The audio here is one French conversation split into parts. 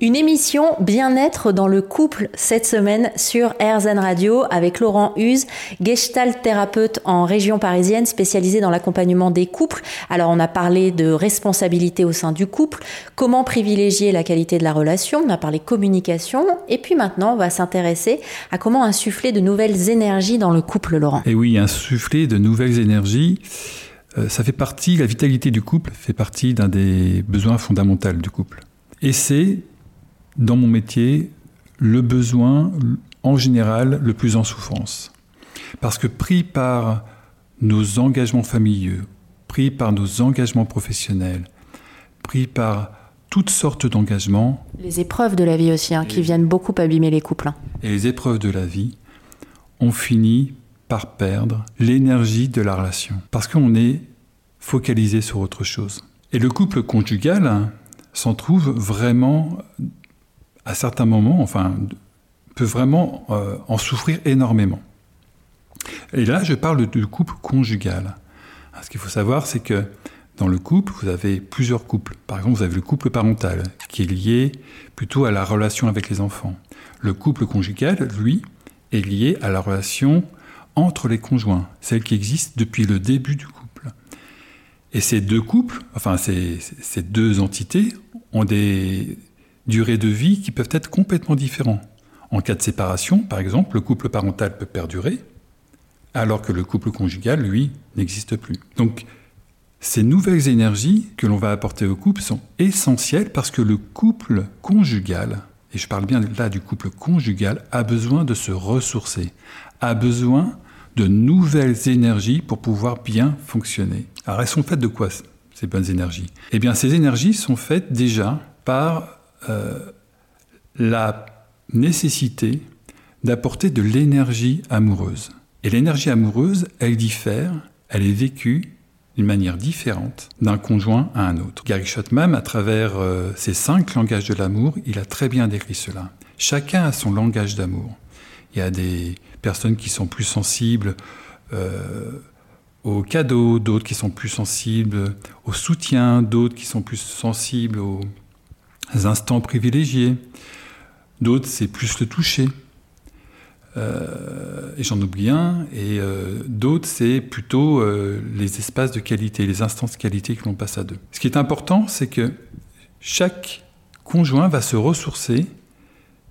Une émission bien-être dans le couple cette semaine sur RZN Radio avec Laurent Huse, gestalt thérapeute en région parisienne spécialisé dans l'accompagnement des couples. Alors on a parlé de responsabilité au sein du couple, comment privilégier la qualité de la relation, on a parlé communication et puis maintenant on va s'intéresser à comment insuffler de nouvelles énergies dans le couple Laurent. Et oui, insuffler de nouvelles énergies euh, ça fait partie, la vitalité du couple fait partie d'un des besoins fondamentaux du couple. Et c'est dans mon métier le besoin en général le plus en souffrance. Parce que pris par nos engagements familiaux, pris par nos engagements professionnels, pris par toutes sortes d'engagements. Les épreuves de la vie aussi, hein, qui viennent beaucoup abîmer les couples. Hein. Et les épreuves de la vie, on finit par perdre l'énergie de la relation. Parce qu'on est focalisé sur autre chose. Et le couple conjugal s'en trouve vraiment à certains moments, enfin, peut vraiment euh, en souffrir énormément. Et là, je parle du couple conjugal. Ce qu'il faut savoir, c'est que dans le couple, vous avez plusieurs couples. Par exemple, vous avez le couple parental, qui est lié plutôt à la relation avec les enfants. Le couple conjugal, lui, est lié à la relation entre les conjoints, celle qui existe depuis le début du couple. Et ces deux couples, enfin ces deux entités, ont des durées de vie qui peuvent être complètement différents. En cas de séparation, par exemple, le couple parental peut perdurer, alors que le couple conjugal, lui, n'existe plus. Donc, ces nouvelles énergies que l'on va apporter au couple sont essentielles parce que le couple conjugal, et je parle bien là du couple conjugal, a besoin de se ressourcer, a besoin de nouvelles énergies pour pouvoir bien fonctionner. Alors elles sont faites de quoi ces bonnes énergies? Eh bien ces énergies sont faites déjà par la nécessité d'apporter de l'énergie amoureuse. Et l'énergie amoureuse, elle diffère, elle est vécue d'une manière différente d'un conjoint à un autre. Gary Schottman, à travers euh, ses cinq langages de l'amour, il a très bien décrit cela. Chacun a son langage d'amour. Il y a des personnes qui sont plus sensibles euh, aux cadeaux, d'autres qui sont plus sensibles au soutien, d'autres qui sont plus sensibles aux instants privilégiés. D'autres, c'est plus le toucher. Euh, et j'en oublie un. Et euh, d'autres, c'est plutôt euh, les espaces de qualité, les instants de qualité que l'on passe à deux. Ce qui est important, c'est que chaque conjoint va se ressourcer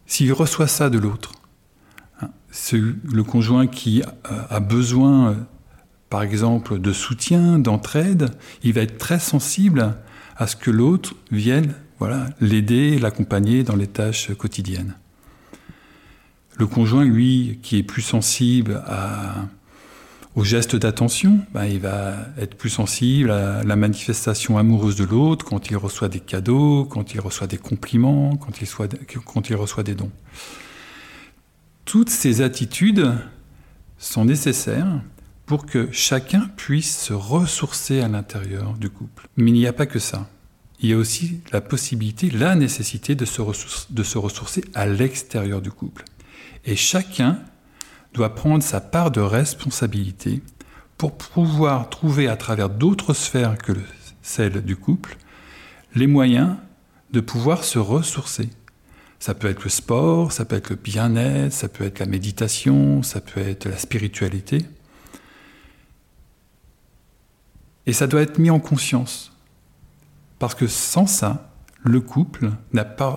s'il reçoit ça de l'autre. Hein, le conjoint qui a besoin, par exemple, de soutien, d'entraide, il va être très sensible à ce que l'autre vienne voilà, l'aider, l'accompagner dans les tâches quotidiennes. Le conjoint, lui, qui est plus sensible aux gestes d'attention, ben, il va être plus sensible à la manifestation amoureuse de l'autre quand il reçoit des cadeaux, quand il reçoit des compliments, quand il reçoit des dons. Toutes ces attitudes sont nécessaires pour que chacun puisse se ressourcer à l'intérieur du couple. Mais il n'y a pas que ça il y a aussi la possibilité, la nécessité de se, ressourcer à l'extérieur du couple. Et chacun doit prendre sa part de responsabilité pour pouvoir trouver à travers d'autres sphères que celle du couple les moyens de pouvoir se ressourcer. Ça peut être le sport, ça peut être le bien-être, ça peut être la méditation, ça peut être la spiritualité. Et ça doit être mis en conscience. Parce que sans ça, le couple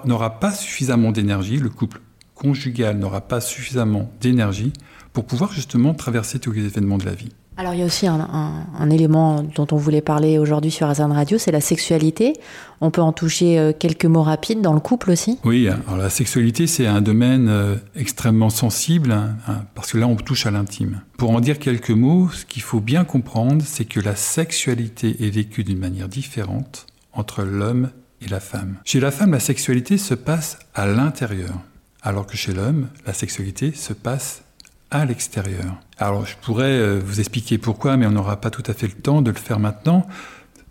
n'aura pas, suffisamment d'énergie, le couple conjugal n'aura pas suffisamment d'énergie pour pouvoir justement traverser tous les événements de la vie. Alors il y a aussi un, élément dont on voulait parler aujourd'hui sur Azan Radio, c'est la sexualité. On peut en toucher euh, quelques mots rapides dans le couple aussi? Oui, alors la sexualité c'est un domaine euh, extrêmement sensible hein, parce que là on touche à l'intime. Pour en dire quelques mots, ce qu'il faut bien comprendre, c'est que la sexualité est vécue d'une manière différente entre l'homme et la femme. Chez la femme, la sexualité se passe à l'intérieur, alors que chez l'homme, la sexualité se passe à l'extérieur. Alors je pourrais euh, vous expliquer pourquoi, mais on n'aura pas tout à fait le temps de le faire maintenant.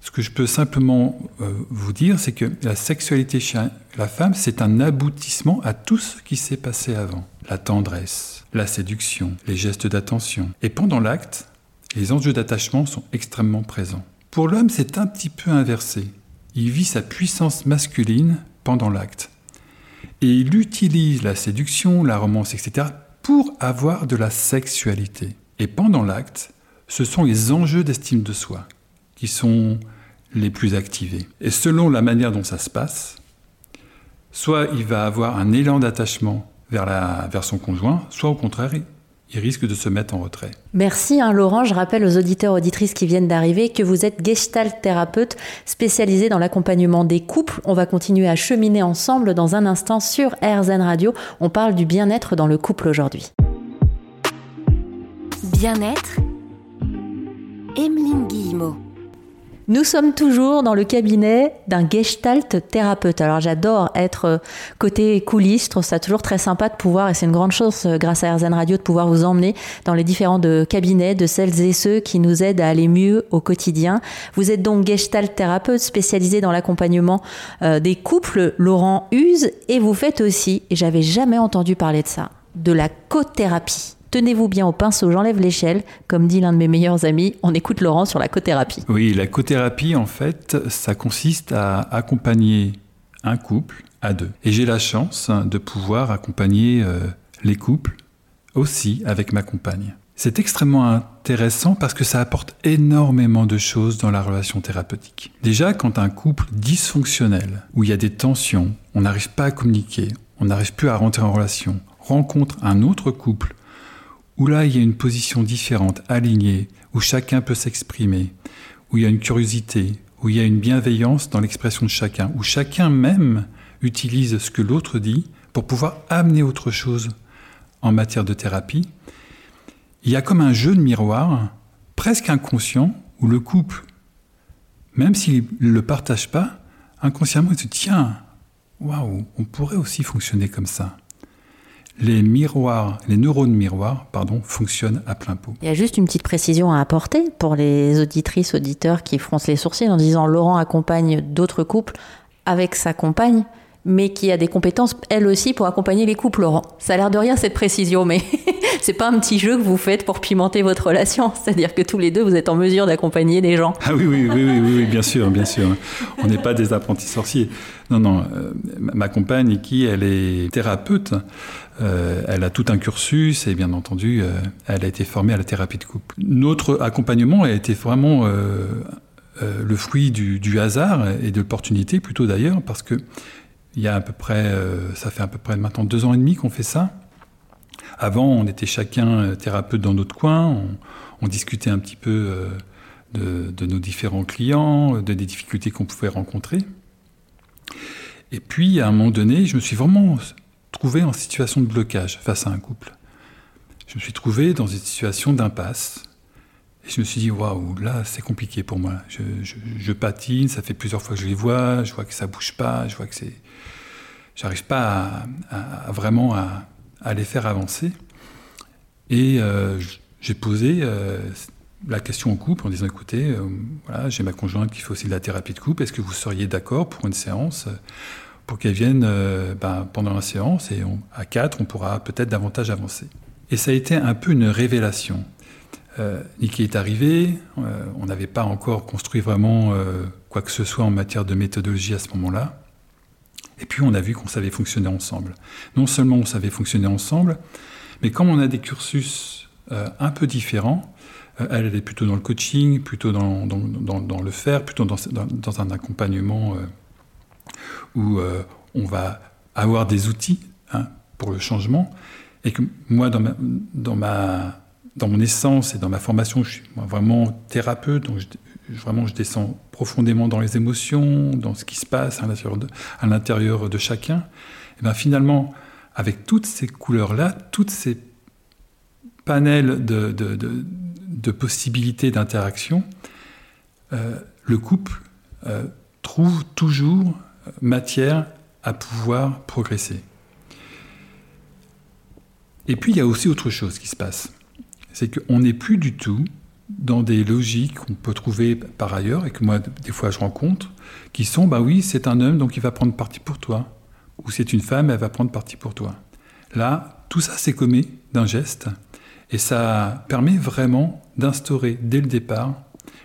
Ce que je peux simplement euh, vous dire, c'est que la sexualité chez la femme, c'est un aboutissement à tout ce qui s'est passé avant. La tendresse, la séduction, les gestes d'attention. Et pendant l'acte, les enjeux d'attachement sont extrêmement présents. Pour l'homme, c'est un petit peu inversé. Il vit sa puissance masculine pendant l'acte. Et il utilise la séduction, la romance, etc. pour avoir de la sexualité. Et pendant l'acte, ce sont les enjeux d'estime de soi qui sont les plus activés. Et selon la manière dont ça se passe, soit il va avoir un élan d'attachement vers, vers son conjoint, soit au contraire, il risque de se mettre en retrait. Merci hein, Laurent. Je rappelle aux auditeurs auditrices qui viennent d'arriver que vous êtes gestalt thérapeute spécialisé dans l'accompagnement des couples. On va continuer à cheminer ensemble dans un instant sur RZN Radio. On parle du bien-être dans le couple aujourd'hui. Bien-être Emeline Guillemot nous sommes toujours dans le cabinet d'un gestalt thérapeute. Alors j'adore être euh, côté coulisses, je trouve ça toujours très sympa de pouvoir, et c'est une grande chose euh, grâce à RZN Radio, de pouvoir vous emmener dans les différents cabinets de celles et ceux qui nous aident à aller mieux au quotidien. Vous êtes donc gestalt thérapeute spécialisé dans l'accompagnement euh, des couples, Laurent Huse, et vous faites aussi, et j'avais jamais entendu parler de ça, de la cothérapie. Tenez-vous bien au pinceau, j'enlève l'échelle. Comme dit l'un de mes meilleurs amis, on écoute Laurent sur la cothérapie. Oui, la cothérapie, en fait, ça consiste à accompagner un couple à deux. Et j'ai la chance de pouvoir accompagner euh, les couples aussi avec ma compagne. C'est extrêmement intéressant parce que ça apporte énormément de choses dans la relation thérapeutique. Déjà, quand un couple dysfonctionnel, où il y a des tensions, on n'arrive pas à communiquer, on n'arrive plus à rentrer en relation, rencontre un autre couple où là il y a une position différente, alignée, où chacun peut s'exprimer, où il y a une curiosité, où il y a une bienveillance dans l'expression de chacun, où chacun même utilise ce que l'autre dit pour pouvoir amener autre chose en matière de thérapie, il y a comme un jeu de miroir, presque inconscient, où le couple, même s'il ne le partage pas, inconsciemment il se dit tiens, waouh, on pourrait aussi fonctionner comme ça les miroirs, les neurones miroirs, pardon, fonctionnent à plein pot. Il y a juste une petite précision à apporter pour les auditrices, auditeurs qui froncent les sourcils en disant Laurent accompagne d'autres couples avec sa compagne mais qui a des compétences, elle aussi, pour accompagner les couples, Laurent. Ça a l'air de rien, cette précision, mais c'est pas un petit jeu que vous faites pour pimenter votre relation. C'est-à-dire que tous les deux, vous êtes en mesure d'accompagner des gens. Ah oui, oui, oui, oui, bien sûr, bien sûr. On n'est pas des apprentis sorciers. Non, non, euh, ma compagne, qui, elle est thérapeute, euh, elle a tout un cursus et bien entendu, euh, elle a été formée à la thérapie de couple. Notre accompagnement a été vraiment le fruit du hasard et de l'opportunité plutôt d'ailleurs, parce que il y a à peu près, euh, ça fait à peu près maintenant deux ans et demi qu'on fait ça. Avant, on était chacun euh, thérapeute dans notre coin, on, discutait un petit peu euh, de, nos différents clients, de, des difficultés qu'on pouvait rencontrer. Et puis, à un moment donné, je me suis vraiment trouvé en situation de blocage face à un couple. Je me suis trouvé dans une situation d'impasse. Et je me suis dit, waouh, là, c'est compliqué pour moi. Je, patine, ça fait plusieurs fois que je les vois, je vois que ça bouge pas, je vois que c'est j'arrive pas vraiment à, les faire avancer. Et euh, j'ai posé euh, la question au couple en disant écoutez, euh, voilà, j'ai ma conjointe qui fait aussi de la thérapie de couple, est-ce que vous seriez d'accord pour une séance pour qu'elle vienne ben, pendant la séance et à quatre, on pourra peut-être davantage avancer? Et ça a été un peu une révélation. Euh, Niki est arrivé, on n'avait pas encore construit vraiment quoi que ce soit en matière de méthodologie à ce moment-là. Et puis on a vu qu'on savait fonctionner ensemble. Non seulement on savait fonctionner ensemble, mais comme on a des cursus euh, un peu différents, euh, elle, est plutôt dans le coaching, plutôt dans, le faire, plutôt dans, un accompagnement euh, où on va avoir des outils hein, pour le changement. Et que moi, dans ma, dans mon essence et dans ma formation, je suis vraiment thérapeute, donc vraiment je descends profondément dans les émotions, dans ce qui se passe à l'intérieur de, chacun, et bien finalement, avec toutes ces couleurs-là, toutes ces panels de, possibilités d'interaction, euh, le couple euh, trouve toujours matière à pouvoir progresser. Et puis il y a aussi autre chose qui se passe, c'est qu'on n'est plus du tout dans des logiques qu'on peut trouver par ailleurs et que moi, des fois, je rencontre, qui sont, bah oui, c'est un homme, donc il va prendre parti pour toi. Ou c'est une femme, elle va prendre parti pour toi. Là, tout ça s'est commis d'un geste et ça permet vraiment d'instaurer dès le départ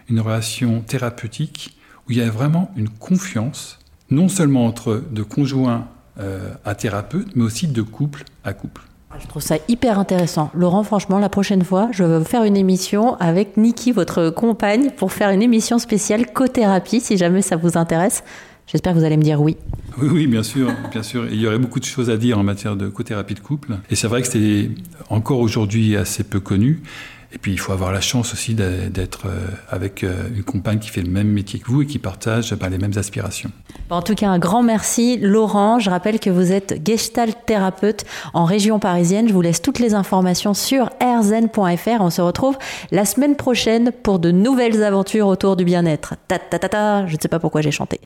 une relation thérapeutique où il y a vraiment une confiance, non seulement entre de conjoints euh, à thérapeute, mais aussi de couple à couple. Je trouve ça hyper intéressant. Laurent, franchement, la prochaine fois, je vais faire une émission avec Niki, votre compagne, pour faire une émission spéciale co-thérapie, si jamais ça vous intéresse. J'espère que vous allez me dire oui. Oui, oui, bien sûr, bien sûr. il y aurait beaucoup de choses à dire en matière de co-thérapie de couple. Et c'est vrai que c'est encore aujourd'hui assez peu connu. Et puis il faut avoir la chance aussi d'être euh, avec euh, une compagne qui fait le même métier que vous et qui partage ben, les mêmes aspirations. En tout cas, un grand merci Laurent. Je rappelle que vous êtes gestalt thérapeute en région parisienne. Je vous laisse toutes les informations sur rzen.fr. On se retrouve la semaine prochaine pour de nouvelles aventures autour du bien-être. Ta ta ta ta, je ne sais pas pourquoi j'ai chanté.